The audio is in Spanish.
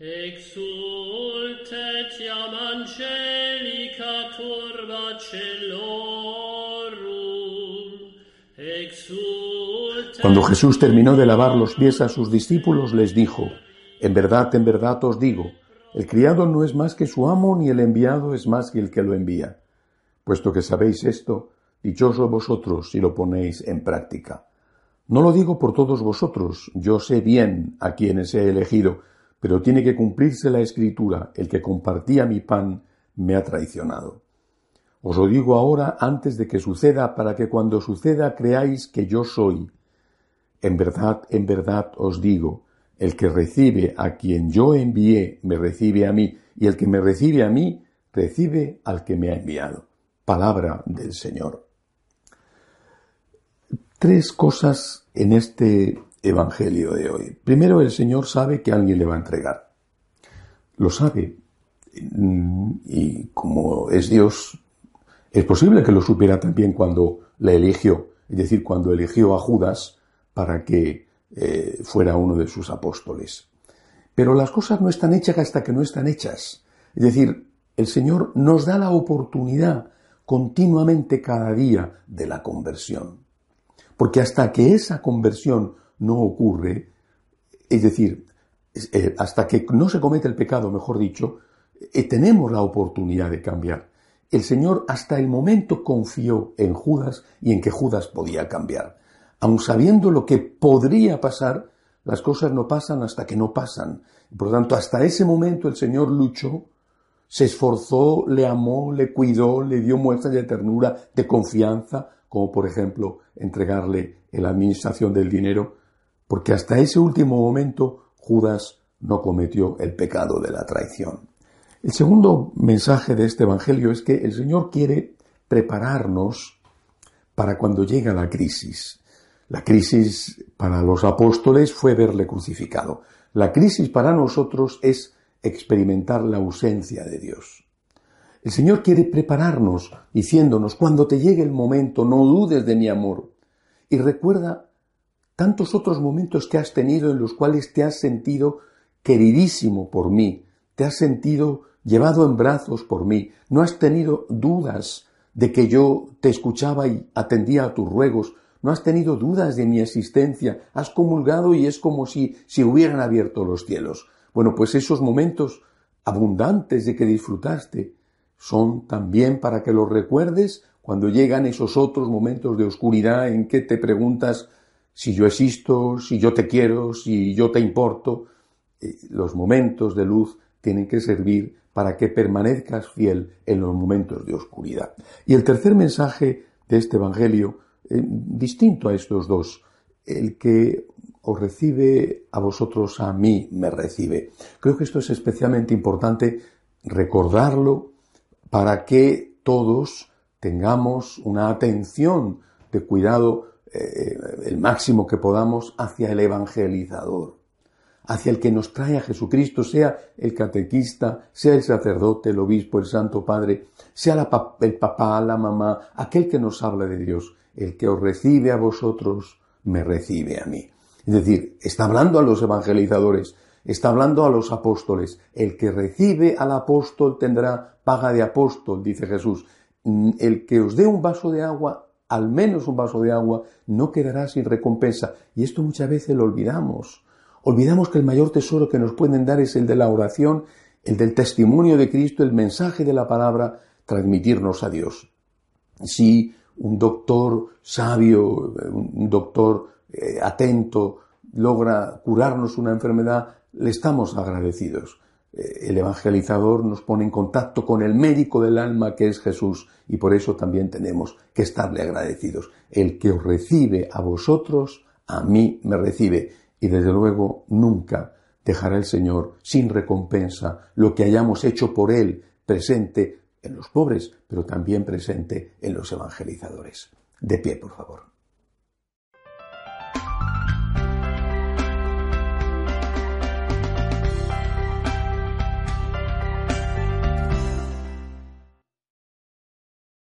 Exultet iam angelica turba celorum. Cuando Jesús terminó de lavar los pies a sus discípulos, les dijo, En verdad, en verdad os digo, el criado no es más que su amo, ni el enviado es más que el que lo envía. Puesto que sabéis esto, dichosos vosotros si lo ponéis en práctica. No lo digo por todos vosotros, yo sé bien a quienes he elegido, pero tiene que cumplirse la escritura, el que compartía mi pan me ha traicionado. Os lo digo ahora antes de que suceda, para que cuando suceda creáis que yo soy. En verdad, en verdad os digo, el que recibe a quien yo envié, me recibe a mí, y el que me recibe a mí, recibe al que me ha enviado. Palabra del Señor. Tres cosas en este Evangelio de hoy. Primero, el Señor sabe que alguien le va a entregar. Lo sabe. Y como es Dios, es posible que lo supiera también cuando le eligió, es decir, cuando eligió a Judas para que eh, fuera uno de sus apóstoles. Pero las cosas no están hechas hasta que no están hechas. Es decir, el Señor nos da la oportunidad continuamente cada día de la conversión. Porque hasta que esa conversión no ocurre, es decir, eh, hasta que no se comete el pecado, mejor dicho, eh, tenemos la oportunidad de cambiar. El Señor hasta el momento confió en Judas y en que Judas podía cambiar. Aun sabiendo lo que podría pasar, las cosas no pasan hasta que no pasan. Por lo tanto, hasta ese momento el Señor luchó, se esforzó, le amó, le cuidó, le dio muestras de ternura, de confianza, como por ejemplo entregarle la administración del dinero, porque hasta ese último momento Judas no cometió el pecado de la traición. El segundo mensaje de este Evangelio es que el Señor quiere prepararnos para cuando llega la crisis. La crisis para los apóstoles fue verle crucificado. La crisis para nosotros es experimentar la ausencia de Dios. El Señor quiere prepararnos diciéndonos, cuando te llegue el momento, no dudes de mi amor. Y recuerda tantos otros momentos que has tenido en los cuales te has sentido queridísimo por mí, te has sentido llevado en brazos por mí, no has tenido dudas de que yo te escuchaba y atendía a tus ruegos, no has tenido dudas de mi existencia, has comulgado y es como si se hubieran abierto los cielos. Bueno, pues esos momentos abundantes de que disfrutaste son también para que los recuerdes cuando llegan esos otros momentos de oscuridad en que te preguntas si yo existo, si yo te quiero, si yo te importo. Eh, los momentos de luz tienen que servir para que permanezcas fiel en los momentos de oscuridad. Y el tercer mensaje de este Evangelio eh, distinto a estos dos. El que os recibe a vosotros, a mí me recibe. Creo que esto es especialmente importante recordarlo para que todos tengamos una atención de cuidado eh, el máximo que podamos hacia el evangelizador, hacia el que nos trae a Jesucristo, sea el catequista, sea el sacerdote, el obispo, el santo padre, sea el papá, la mamá, aquel que nos habla de Dios el que os recibe a vosotros, me recibe a mí. Es decir, está hablando a los evangelizadores, está hablando a los apóstoles. El que recibe al apóstol tendrá paga de apóstol, dice Jesús. Mm, el que os dé un vaso de agua, al menos un vaso de agua, no quedará sin recompensa. Y esto muchas veces lo olvidamos. Olvidamos que el mayor tesoro que nos pueden dar es el de la oración, el del testimonio de Cristo, el mensaje de la palabra, transmitirnos a Dios. Si un doctor sabio, un doctor eh, atento, logra curarnos una enfermedad, le estamos agradecidos. El evangelizador nos pone en contacto con el médico del alma que es Jesús y por eso también tenemos que estarle agradecidos. El que os recibe a vosotros, a mí me recibe y desde luego nunca dejará el Señor sin recompensa lo que hayamos hecho por Él presente en los pobres, pero también presente en los evangelizadores. De pie, por favor.